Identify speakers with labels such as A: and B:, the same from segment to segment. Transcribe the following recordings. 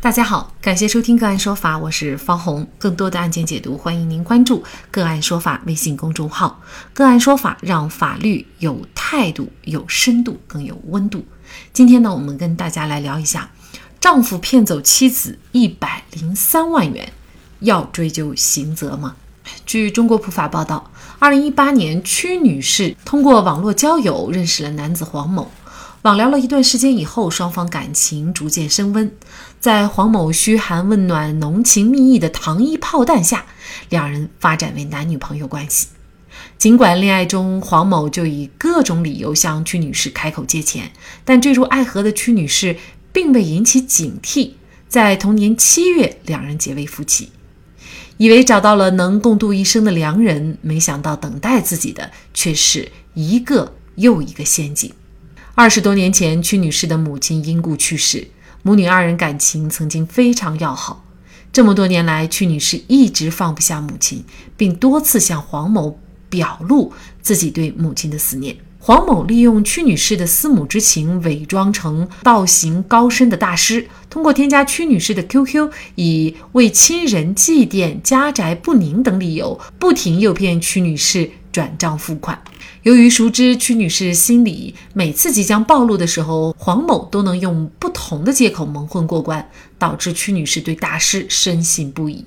A: 大家好，感谢收听个案说法，我是方红。更多的案件解读，欢迎您关注个案说法微信公众号。个案说法让法律有态度、有深度、更有温度。今天呢，我们跟大家来聊一下，丈夫骗走妻子一百零三万元，要追究刑责吗？据中国普法报道，二零一八年，屈女士通过网络交友认识了男子黄某。网聊了一段时间以后，双方感情逐渐升温，在黄某嘘寒问暖、浓情蜜意的糖衣炮弹下，两人发展为男女朋友关系。尽管恋爱中黄某就以各种理由向屈女士开口借钱，但坠入爱河的屈女士并未引起警惕。在同年七月，两人结为夫妻，以为找到了能共度一生的良人，没想到等待自己的却是一个又一个陷阱。二十多年前，屈女士的母亲因故去世，母女二人感情曾经非常要好。这么多年来，屈女士一直放不下母亲，并多次向黄某表露自己对母亲的思念。黄某利用屈女士的思母之情，伪装成道行高深的大师，通过添加屈女士的 QQ，以为亲人祭奠、家宅不宁等理由，不停诱骗屈女士转账付款。由于熟知屈女士心理，每次即将暴露的时候，黄某都能用不同的借口蒙混过关，导致屈女士对大师深信不疑。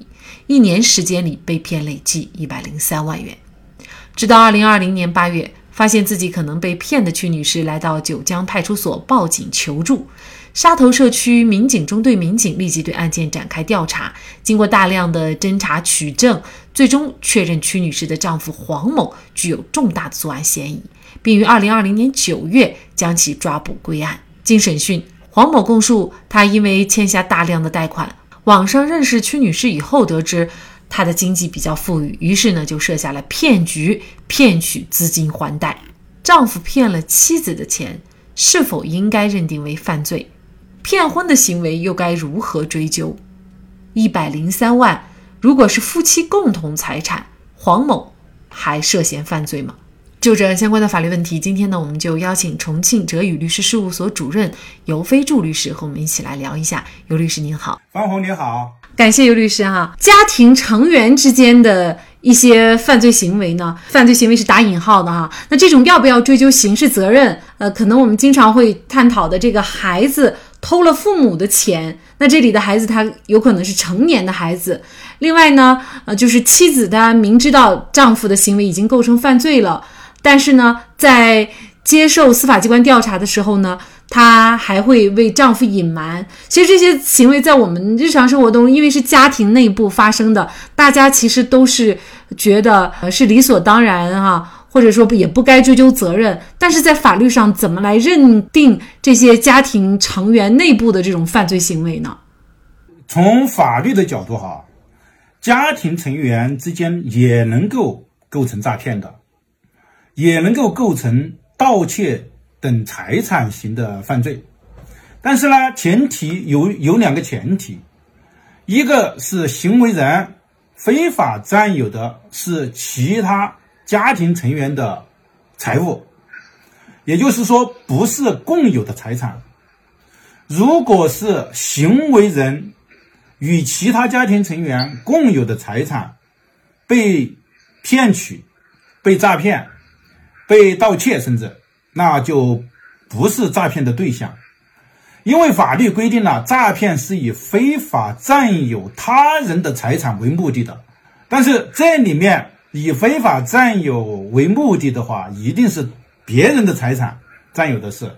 A: 一年时间里被骗累计一百零三万元。直到二零二零年八月，发现自己可能被骗的屈女士来到九江派出所报警求助。沙头社区民警中队民警立即对案件展开调查，经过大量的侦查取证，最终确认屈女士的丈夫黄某具有重大的作案嫌疑，并于二零二零年九月将其抓捕归案。经审讯，黄某供述，他因为欠下大量的贷款，网上认识屈女士以后，得知她的经济比较富裕，于是呢就设下了骗局，骗取资金还贷。丈夫骗了妻子的钱，是否应该认定为犯罪？骗婚的行为又该如何追究？一百零三万，如果是夫妻共同财产，黄某还涉嫌犯罪吗？就这相关的法律问题，今天呢，我们就邀请重庆哲宇律师事务所主任尤飞柱律师和我们一起来聊一下。尤律师您好，
B: 方红你好，
A: 感谢尤律师哈。家庭成员之间的一些犯罪行为呢，犯罪行为是打引号的哈。那这种要不要追究刑事责任？呃，可能我们经常会探讨的这个孩子。偷了父母的钱，那这里的孩子他有可能是成年的孩子。另外呢，呃，就是妻子她明知道丈夫的行为已经构成犯罪了，但是呢，在接受司法机关调查的时候呢，她还会为丈夫隐瞒。其实这些行为在我们日常生活中，因为是家庭内部发生的，大家其实都是觉得是理所当然哈。或者说也不该追究责任，但是在法律上怎么来认定这些家庭成员内部的这种犯罪行为呢？
B: 从法律的角度哈，家庭成员之间也能够构成诈骗的，也能够构成盗窃等财产型的犯罪。但是呢，前提有有两个前提，一个是行为人非法占有的是其他。家庭成员的财物，也就是说不是共有的财产。如果是行为人与其他家庭成员共有的财产被骗取、被诈骗、被盗窃，甚至那就不是诈骗的对象，因为法律规定了诈骗是以非法占有他人的财产为目的的，但是这里面。以非法占有为目的的话，一定是别人的财产占有的是。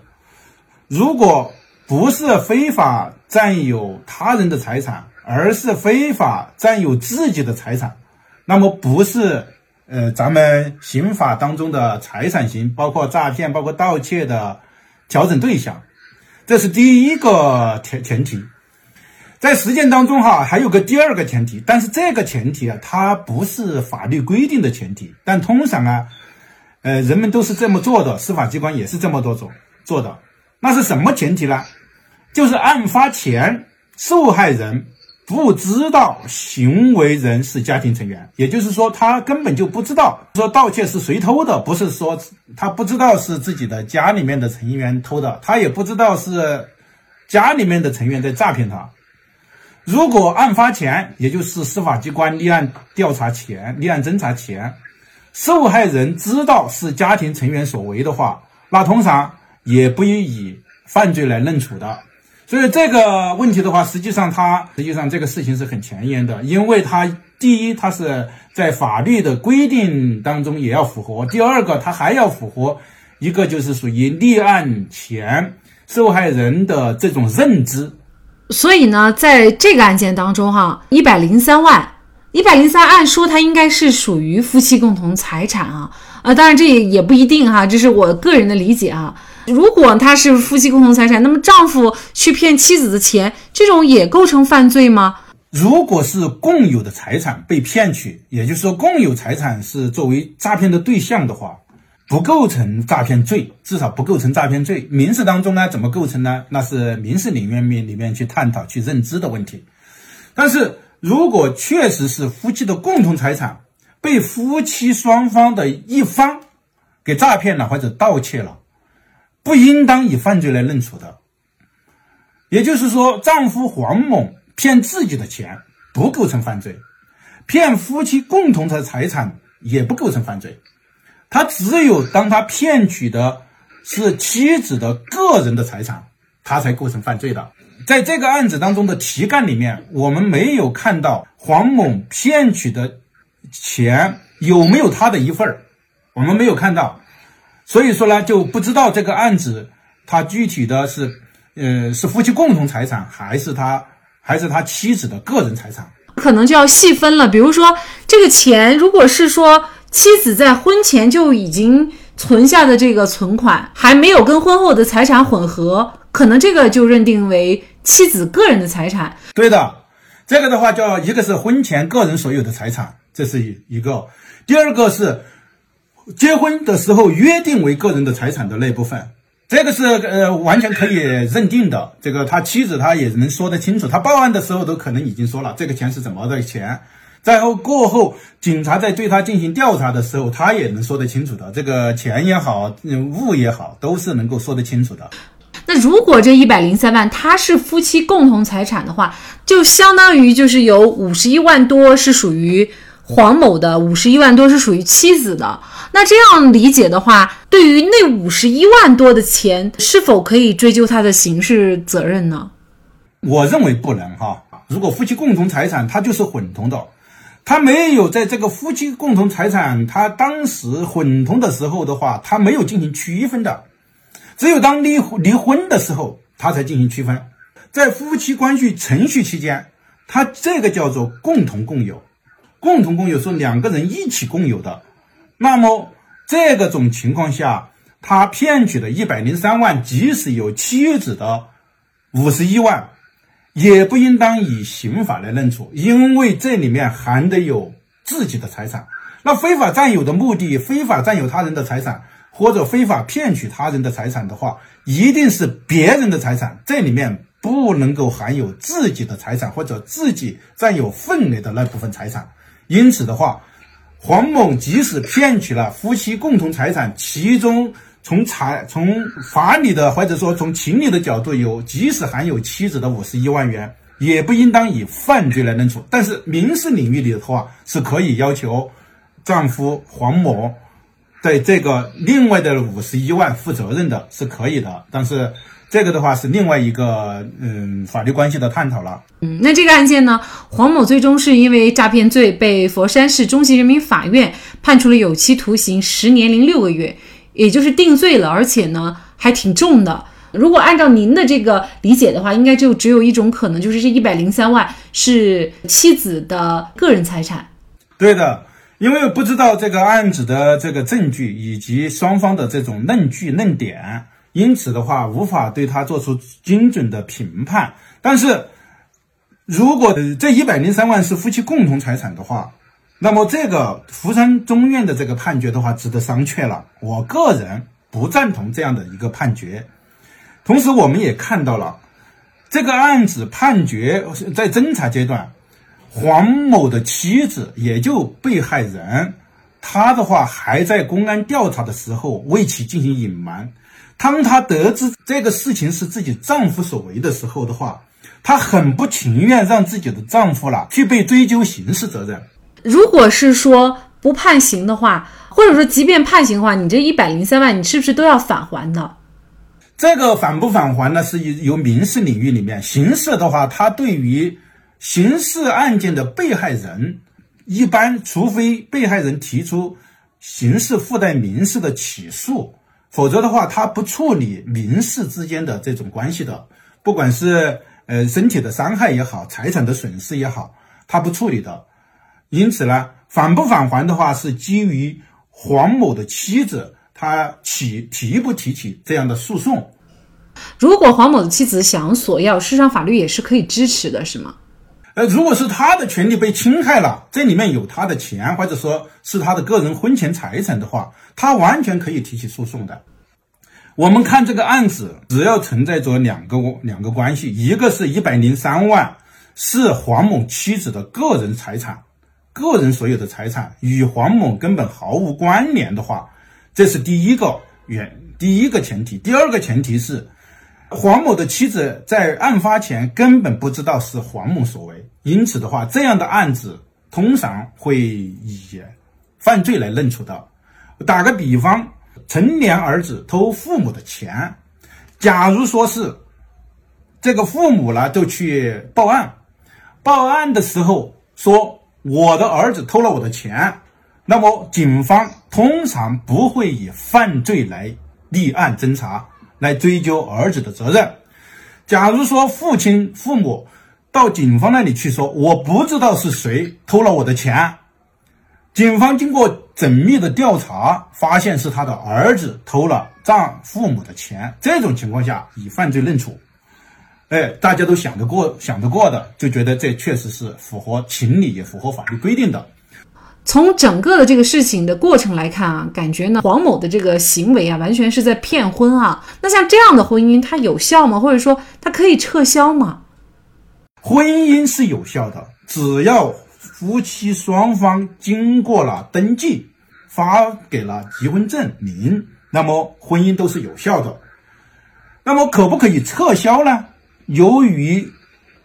B: 如果不是非法占有他人的财产，而是非法占有自己的财产，那么不是呃咱们刑法当中的财产型，包括诈骗、包括盗窃的调整对象。这是第一个前前提。在实践当中，哈，还有个第二个前提，但是这个前提啊，它不是法律规定的前提，但通常啊，呃，人们都是这么做的，司法机关也是这么多做做的。那是什么前提呢？就是案发前，受害人不知道行为人是家庭成员，也就是说，他根本就不知道说盗窃是谁偷的，不是说他不知道是自己的家里面的成员偷的，他也不知道是家里面的成员在诈骗他。如果案发前，也就是司法机关立案调查前、立案侦查前，受害人知道是家庭成员所为的话，那通常也不予以犯罪来认处的。所以这个问题的话，实际上它实际上这个事情是很前沿的，因为它第一，它是在法律的规定当中也要符合；第二个，它还要符合一个就是属于立案前受害人的这种认知。
A: 所以呢，在这个案件当中，哈，一百零三万，一百零三，按说它应该是属于夫妻共同财产啊，啊，当然这也也不一定哈，这是我个人的理解啊。如果他是夫妻共同财产，那么丈夫去骗妻子的钱，这种也构成犯罪吗？
B: 如果是共有的财产被骗取，也就是说共有财产是作为诈骗的对象的话。不构成诈骗罪，至少不构成诈骗罪。民事当中呢，怎么构成呢？那是民事领域面里面去探讨、去认知的问题。但是如果确实是夫妻的共同财产被夫妻双方的一方给诈骗了或者盗窃了，不应当以犯罪来认处的。也就是说，丈夫黄某骗自己的钱不构成犯罪，骗夫妻共同的财产也不构成犯罪。他只有当他骗取的是妻子的个人的财产，他才构成犯罪的。在这个案子当中的题干里面，我们没有看到黄某骗取的钱有没有他的一份儿，我们没有看到，所以说呢，就不知道这个案子他具体的是，呃，是夫妻共同财产，还是他还是他妻子的个人财产，
A: 可能就要细分了。比如说这个钱，如果是说。妻子在婚前就已经存下的这个存款还没有跟婚后的财产混合，可能这个就认定为妻子个人的财产。
B: 对的，这个的话叫一个是婚前个人所有的财产，这是一一个；第二个是结婚的时候约定为个人的财产的那部分，这个是呃完全可以认定的。这个他妻子他也能说得清楚，他报案的时候都可能已经说了这个钱是怎么的钱。在后过后，警察在对他进行调查的时候，他也能说得清楚的。这个钱也好，物也好，都是能够说得清楚的。
A: 那如果这一百零三万他是夫妻共同财产的话，就相当于就是有五十一万多是属于黄某的，五十一万多是属于妻子的。那这样理解的话，对于那五十一万多的钱，是否可以追究他的刑事责任呢？
B: 我认为不能哈。如果夫妻共同财产，它就是混同的。他没有在这个夫妻共同财产，他当时混同的时候的话，他没有进行区分的，只有当离离婚的时候，他才进行区分。在夫妻关系程序期间，他这个叫做共同共有，共同共有是两个人一起共有的。那么这个种情况下，他骗取的一百零三万，即使有妻子的五十一万。也不应当以刑法来认处，因为这里面含的有自己的财产。那非法占有的目的，非法占有他人的财产，或者非法骗取他人的财产的话，一定是别人的财产，这里面不能够含有自己的财产或者自己占有份额的那部分财产。因此的话，黄某即使骗取了夫妻共同财产，其中。从财从法理的或者说从情理的角度，有即使含有妻子的五十一万元，也不应当以犯罪来认处。但是民事领域里的话，是可以要求丈夫黄某对这个另外的五十一万负责任的，是可以的。但是这个的话是另外一个嗯法律关系的探讨了。
A: 嗯，那这个案件呢，黄某最终是因为诈骗罪被佛山市中级人民法院判处了有期徒刑十年零六个月。也就是定罪了，而且呢还挺重的。如果按照您的这个理解的话，应该就只有一种可能，就是这一百零三万是妻子的个人财产。
B: 对的，因为不知道这个案子的这个证据以及双方的这种论据论点，因此的话无法对他做出精准的评判。但是，如果这一百零三万是夫妻共同财产的话，那么这个福山中院的这个判决的话，值得商榷了。我个人不赞同这样的一个判决。同时，我们也看到了这个案子判决在侦查阶段，黄某的妻子，也就被害人，他的话还在公安调查的时候为其进行隐瞒。当他得知这个事情是自己丈夫所为的时候的话，她很不情愿让自己的丈夫了去被追究刑事责任。
A: 如果是说不判刑的话，或者说即便判刑的话，你这一百零三万，你是不是都要返还的？
B: 这个返不返还呢？是由民事领域里面，刑事的话，它对于刑事案件的被害人，一般除非被害人提出刑事附带民事的起诉，否则的话，他不处理民事之间的这种关系的，不管是呃身体的伤害也好，财产的损失也好，他不处理的。因此呢，返不返还的话，是基于黄某的妻子。他起提不提起这样的诉讼？
A: 如果黄某的妻子想索要，事实上法律也是可以支持的，是吗？
B: 呃，如果是他的权利被侵害了，这里面有他的钱，或者说是他的个人婚前财产的话，他完全可以提起诉讼的。我们看这个案子，只要存在着两个两个关系，一个是一百零三万是黄某妻子的个人财产，个人所有的财产与黄某根本毫无关联的话。这是第一个原第一个前提，第二个前提是黄某的妻子在案发前根本不知道是黄某所为，因此的话，这样的案子通常会以犯罪来认处的。打个比方，成年儿子偷父母的钱，假如说是这个父母呢就去报案，报案的时候说我的儿子偷了我的钱。那么，警方通常不会以犯罪来立案侦查，来追究儿子的责任。假如说父亲、父母到警方那里去说：“我不知道是谁偷了我的钱。”警方经过缜密的调查，发现是他的儿子偷了丈父母的钱。这种情况下，以犯罪认处。哎，大家都想得过、想得过的，就觉得这确实是符合情理，也符合法律规定的。
A: 从整个的这个事情的过程来看啊，感觉呢黄某的这个行为啊，完全是在骗婚啊。那像这样的婚姻，它有效吗？或者说它可以撤销吗？
B: 婚姻是有效的，只要夫妻双方经过了登记，发给了结婚证明，那么婚姻都是有效的。那么可不可以撤销呢？由于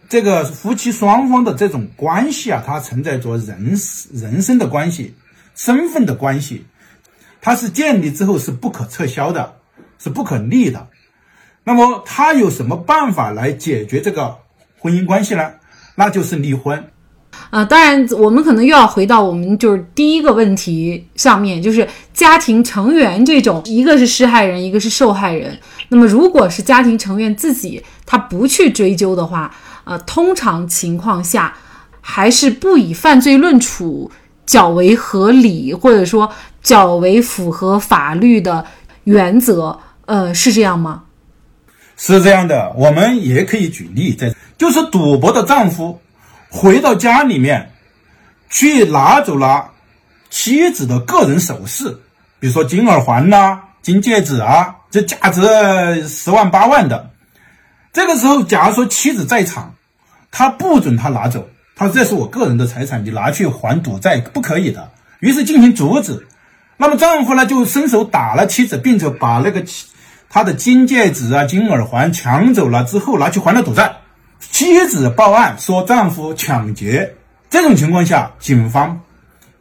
B: 这个夫妻双方的这种关系啊，它存在着人人生的关系、身份的关系，它是建立之后是不可撤销的，是不可逆的。那么他有什么办法来解决这个婚姻关系呢？那就是离婚。
A: 啊，当然，我们可能又要回到我们就是第一个问题上面，就是家庭成员这种，一个是施害人，一个是受害人。那么如果是家庭成员自己他不去追究的话，呃，通常情况下，还是不以犯罪论处较为合理，或者说较为符合法律的原则。呃，是这样吗？
B: 是这样的，我们也可以举例，在就是赌博的丈夫回到家里面去拿走了妻子的个人首饰，比如说金耳环呐、金戒指啊，这价值十万八万的。这个时候，假如说妻子在场，他不准他拿走，他说这是我个人的财产，你拿去还赌债不可以的。于是进行阻止，那么丈夫呢就伸手打了妻子，并且把那个他的金戒指啊、金耳环抢走了之后拿去还了赌债。妻子报案说丈夫抢劫，这种情况下，警方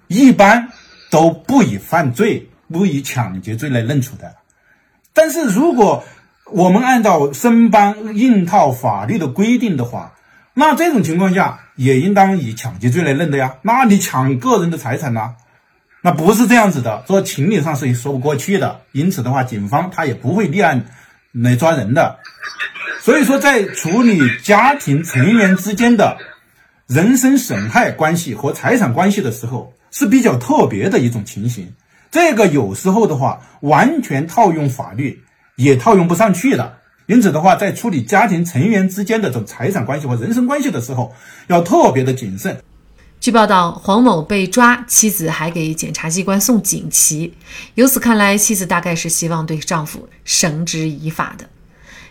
B: 一般都不以犯罪、不以抢劫罪来认处的。但是如果我们按照申办硬套法律的规定的话，那这种情况下也应当以抢劫罪来认的呀。那你抢个人的财产呢？那不是这样子的，说情理上是说不过去的。因此的话，警方他也不会立案来抓人的。所以说，在处理家庭成员之间的人身损害关系和财产关系的时候，是比较特别的一种情形。这个有时候的话，完全套用法律。也套用不上去的，因此的话，在处理家庭成员之间的这种财产关系或人身关系的时候，要特别的谨慎。
A: 据报道，黄某被抓，妻子还给检察机关送锦旗。由此看来，妻子大概是希望对丈夫绳之以法的。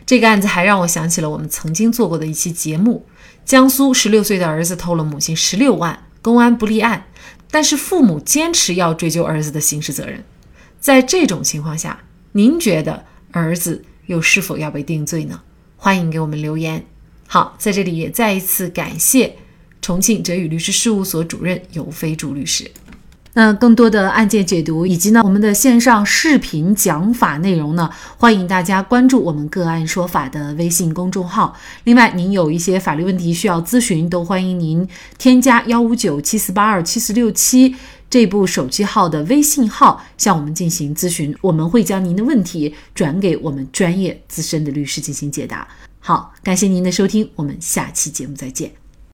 A: 这个案子还让我想起了我们曾经做过的一期节目：江苏十六岁的儿子偷了母亲十六万，公安不立案，但是父母坚持要追究儿子的刑事责任。在这种情况下，您觉得？儿子又是否要被定罪呢？欢迎给我们留言。好，在这里也再一次感谢重庆哲宇律师事务所主任尤飞竹律师。那更多的案件解读以及呢我们的线上视频讲法内容呢，欢迎大家关注我们个案说法的微信公众号。另外，您有一些法律问题需要咨询，都欢迎您添加幺五九七四八二七四六七这部手机号的微信号向我们进行咨询，我们会将您的问题转给我们专业资深的律师进行解答。好，感谢您的收听，我们下期节目再见。